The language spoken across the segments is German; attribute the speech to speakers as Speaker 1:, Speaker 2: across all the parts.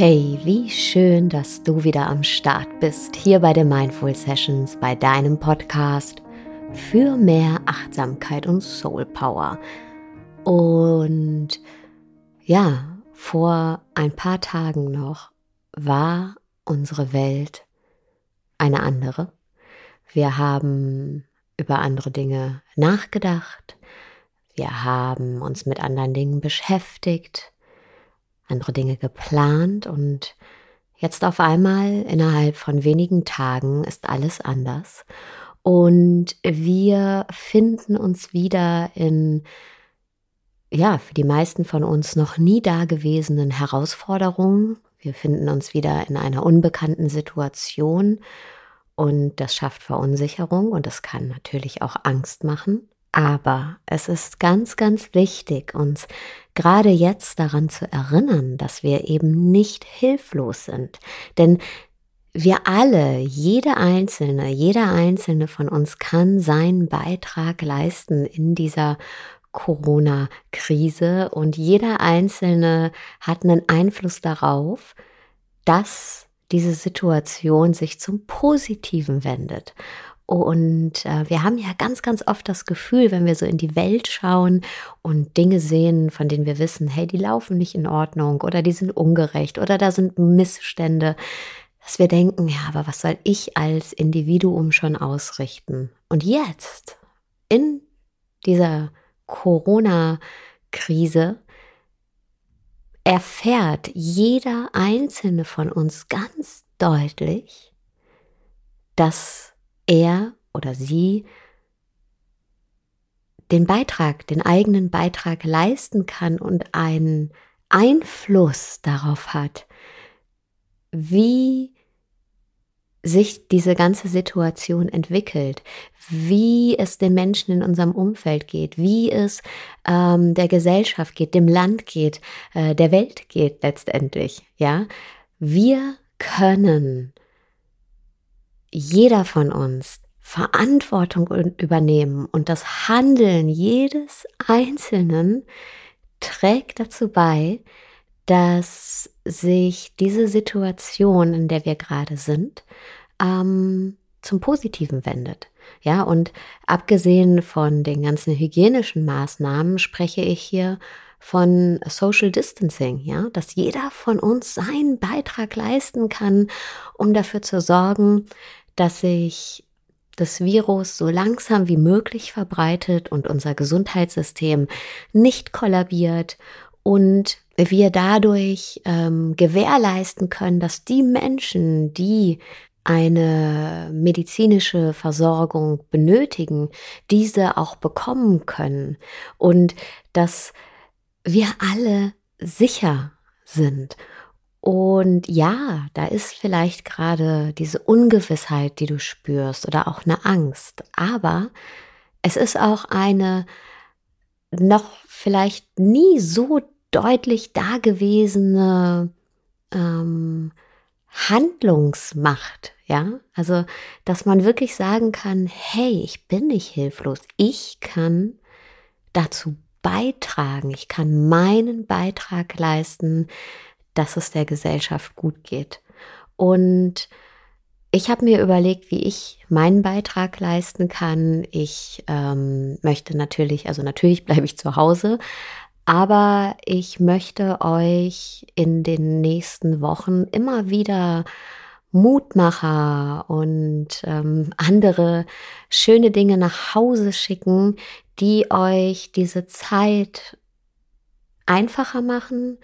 Speaker 1: wie schön, dass du wieder am Start bist, hier bei den Mindful Sessions, bei deinem Podcast für mehr Achtsamkeit und Soul Power. Und ja, vor ein paar Tagen noch war unsere Welt eine andere. Wir haben über andere Dinge nachgedacht. Wir haben uns mit anderen Dingen beschäftigt, andere Dinge geplant und jetzt auf einmal innerhalb von wenigen Tagen ist alles anders. Und wir finden uns wieder in, ja, für die meisten von uns noch nie dagewesenen Herausforderungen. Wir finden uns wieder in einer unbekannten Situation und das schafft Verunsicherung und das kann natürlich auch Angst machen. Aber es ist ganz, ganz wichtig, uns gerade jetzt daran zu erinnern, dass wir eben nicht hilflos sind. Denn wir alle, jede Einzelne, jeder Einzelne von uns kann seinen Beitrag leisten in dieser Corona-Krise und jeder Einzelne hat einen Einfluss darauf, dass diese Situation sich zum Positiven wendet. Und äh, wir haben ja ganz, ganz oft das Gefühl, wenn wir so in die Welt schauen und Dinge sehen, von denen wir wissen, hey, die laufen nicht in Ordnung oder die sind ungerecht oder da sind Missstände, dass wir denken, ja, aber was soll ich als Individuum schon ausrichten? Und jetzt, in dieser Corona-Krise, erfährt jeder einzelne von uns ganz deutlich, dass er oder sie den Beitrag, den eigenen Beitrag leisten kann und einen Einfluss darauf hat, wie sich diese ganze Situation entwickelt, wie es den Menschen in unserem Umfeld geht, wie es ähm, der Gesellschaft geht, dem Land geht, äh, der Welt geht letztendlich. Ja, wir können jeder von uns Verantwortung übernehmen und das Handeln jedes Einzelnen trägt dazu bei, dass sich diese Situation, in der wir gerade sind, ähm, zum Positiven wendet. Ja, und abgesehen von den ganzen hygienischen Maßnahmen spreche ich hier von Social Distancing, ja, dass jeder von uns seinen Beitrag leisten kann, um dafür zu sorgen, dass sich das Virus so langsam wie möglich verbreitet und unser Gesundheitssystem nicht kollabiert und wir dadurch ähm, gewährleisten können, dass die Menschen, die eine medizinische Versorgung benötigen, diese auch bekommen können. Und dass wir alle sicher sind und ja, da ist vielleicht gerade diese Ungewissheit, die du spürst oder auch eine Angst. Aber es ist auch eine noch vielleicht nie so deutlich dagewesene ähm, Handlungsmacht. Ja, also, dass man wirklich sagen kann, hey, ich bin nicht hilflos. Ich kann dazu beitragen. Ich kann meinen Beitrag leisten, dass es der Gesellschaft gut geht. Und ich habe mir überlegt, wie ich meinen Beitrag leisten kann. Ich ähm, möchte natürlich, also natürlich bleibe ich zu Hause, aber ich möchte euch in den nächsten Wochen immer wieder Mutmacher und ähm, andere schöne Dinge nach Hause schicken, die euch diese Zeit einfacher machen,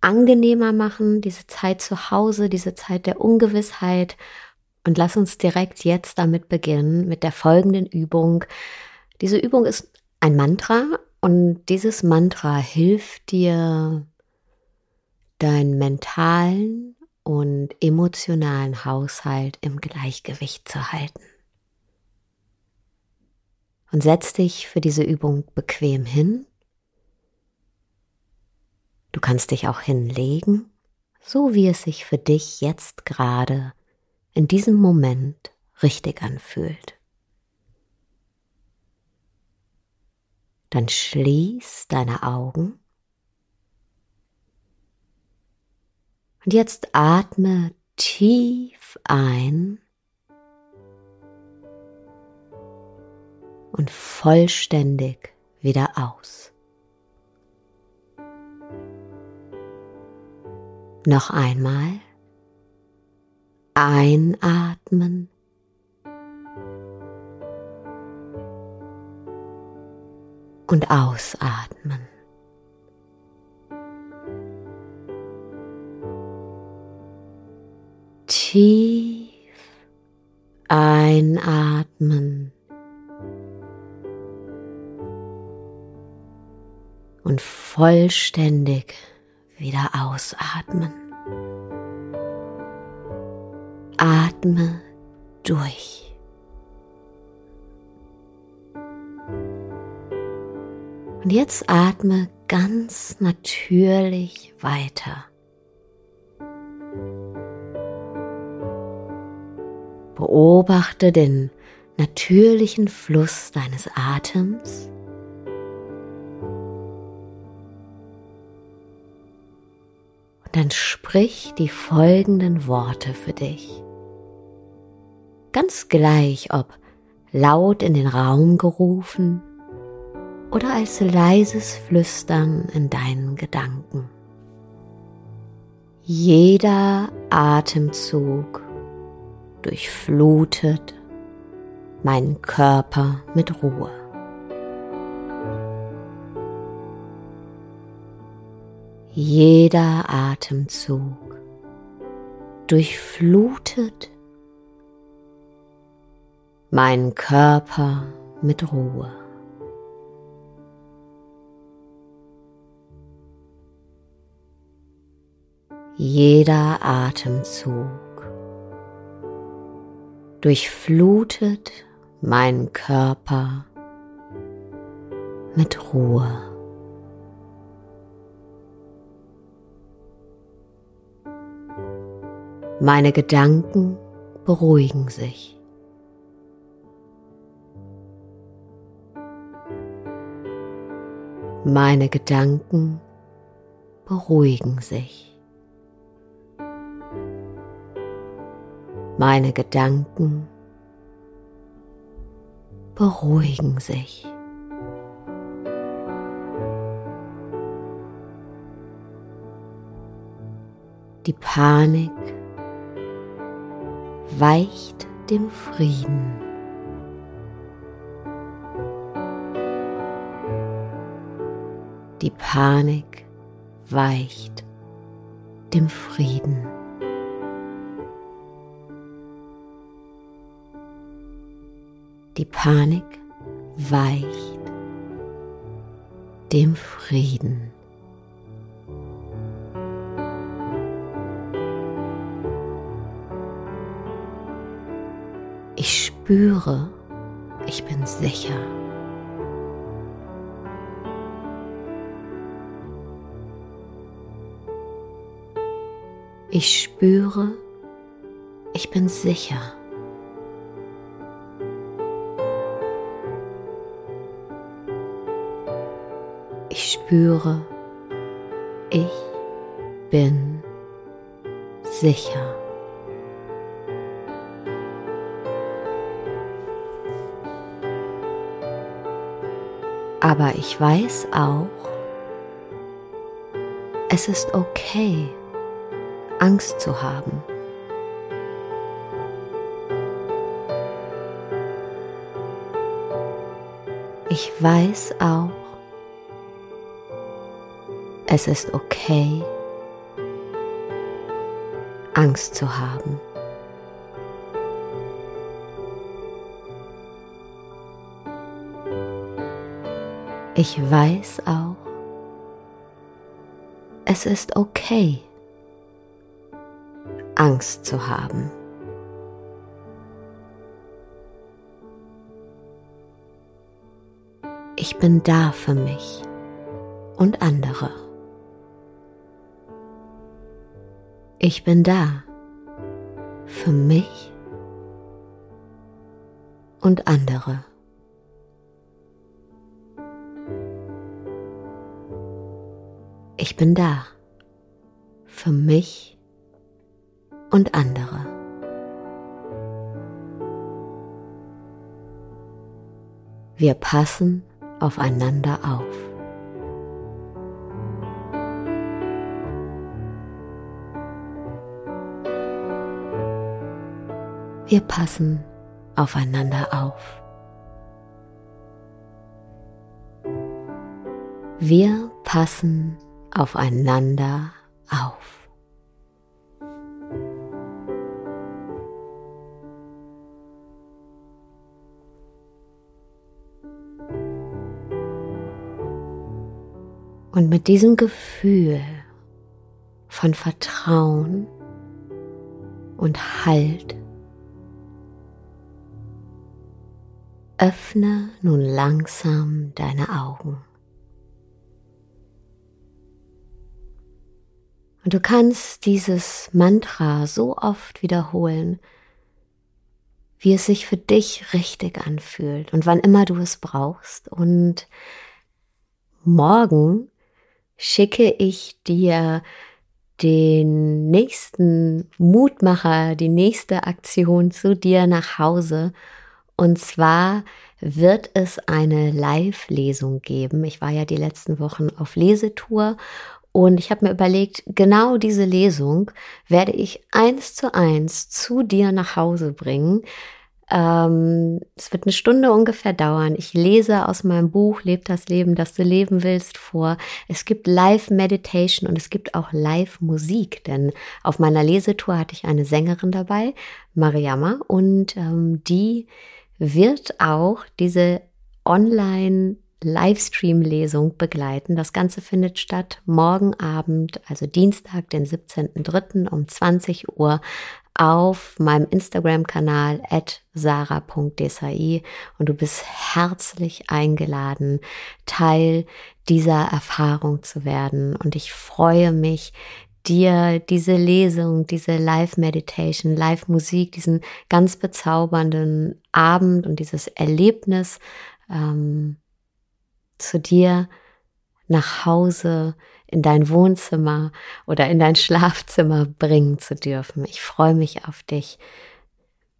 Speaker 1: angenehmer machen, diese Zeit zu Hause, diese Zeit der Ungewissheit. Und lass uns direkt jetzt damit beginnen, mit der folgenden Übung. Diese Übung ist ein Mantra und dieses Mantra hilft dir, deinen mentalen und emotionalen Haushalt im Gleichgewicht zu halten. Und setz dich für diese Übung bequem hin. Du kannst dich auch hinlegen, so wie es sich für dich jetzt gerade in diesem Moment richtig anfühlt. Dann schließ deine Augen. Und jetzt atme tief ein und vollständig wieder aus. Noch einmal einatmen und ausatmen. Tief einatmen und vollständig wieder ausatmen. Atme durch. Und jetzt atme ganz natürlich weiter. Beobachte den natürlichen Fluss deines Atems. Dann sprich die folgenden Worte für dich. Ganz gleich, ob laut in den Raum gerufen oder als leises Flüstern in deinen Gedanken. Jeder Atemzug durchflutet meinen Körper mit Ruhe. Jeder Atemzug durchflutet meinen Körper mit Ruhe. Jeder Atemzug durchflutet meinen Körper mit Ruhe. Meine Gedanken beruhigen sich. Meine Gedanken beruhigen sich. Meine Gedanken beruhigen sich. Die Panik weicht dem Frieden. Die Panik weicht dem Frieden. Die Panik weicht dem Frieden. Ich spüre, ich bin sicher. Ich spüre, ich bin sicher. spüre, ich bin sicher. Aber ich weiß auch, es ist okay, Angst zu haben. Ich weiß auch, es ist okay, Angst zu haben. Ich weiß auch, es ist okay, Angst zu haben. Ich bin da für mich und andere. Ich bin da für mich und andere. Ich bin da für mich und andere. Wir passen aufeinander auf. Wir passen aufeinander auf. Wir passen aufeinander auf. Und mit diesem Gefühl von Vertrauen und Halt öffne nun langsam deine Augen. Und du kannst dieses Mantra so oft wiederholen, wie es sich für dich richtig anfühlt und wann immer du es brauchst. Und morgen schicke ich dir den nächsten Mutmacher, die nächste Aktion zu dir nach Hause. Und zwar wird es eine Live-Lesung geben. Ich war ja die letzten Wochen auf Lesetour und ich habe mir überlegt, genau diese Lesung werde ich eins zu eins zu dir nach Hause bringen. Ähm, es wird eine Stunde ungefähr dauern. Ich lese aus meinem Buch Leb das Leben, das du leben willst vor. Es gibt Live-Meditation und es gibt auch Live-Musik, denn auf meiner Lesetour hatte ich eine Sängerin dabei, Mariama, und ähm, die wird auch diese Online- Livestream-Lesung begleiten. Das Ganze findet statt morgen Abend, also Dienstag, den 17.03. um 20 Uhr auf meinem Instagram-Kanal at sarah.desai und du bist herzlich eingeladen, Teil dieser Erfahrung zu werden. Und ich freue mich, dir diese Lesung, diese Live-Meditation, Live-Musik, diesen ganz bezaubernden Abend und dieses Erlebnis ähm, zu dir nach Hause in dein Wohnzimmer oder in dein Schlafzimmer bringen zu dürfen. Ich freue mich auf dich.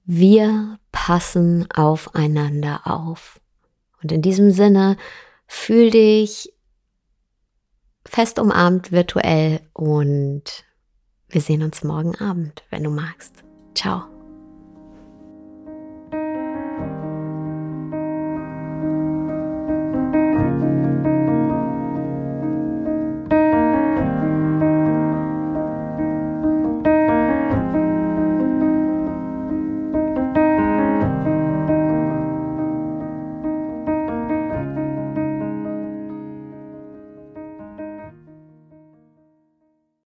Speaker 1: Wir passen aufeinander auf. Und in diesem Sinne, fühl dich fest umarmt virtuell und wir sehen uns morgen Abend, wenn du magst. Ciao.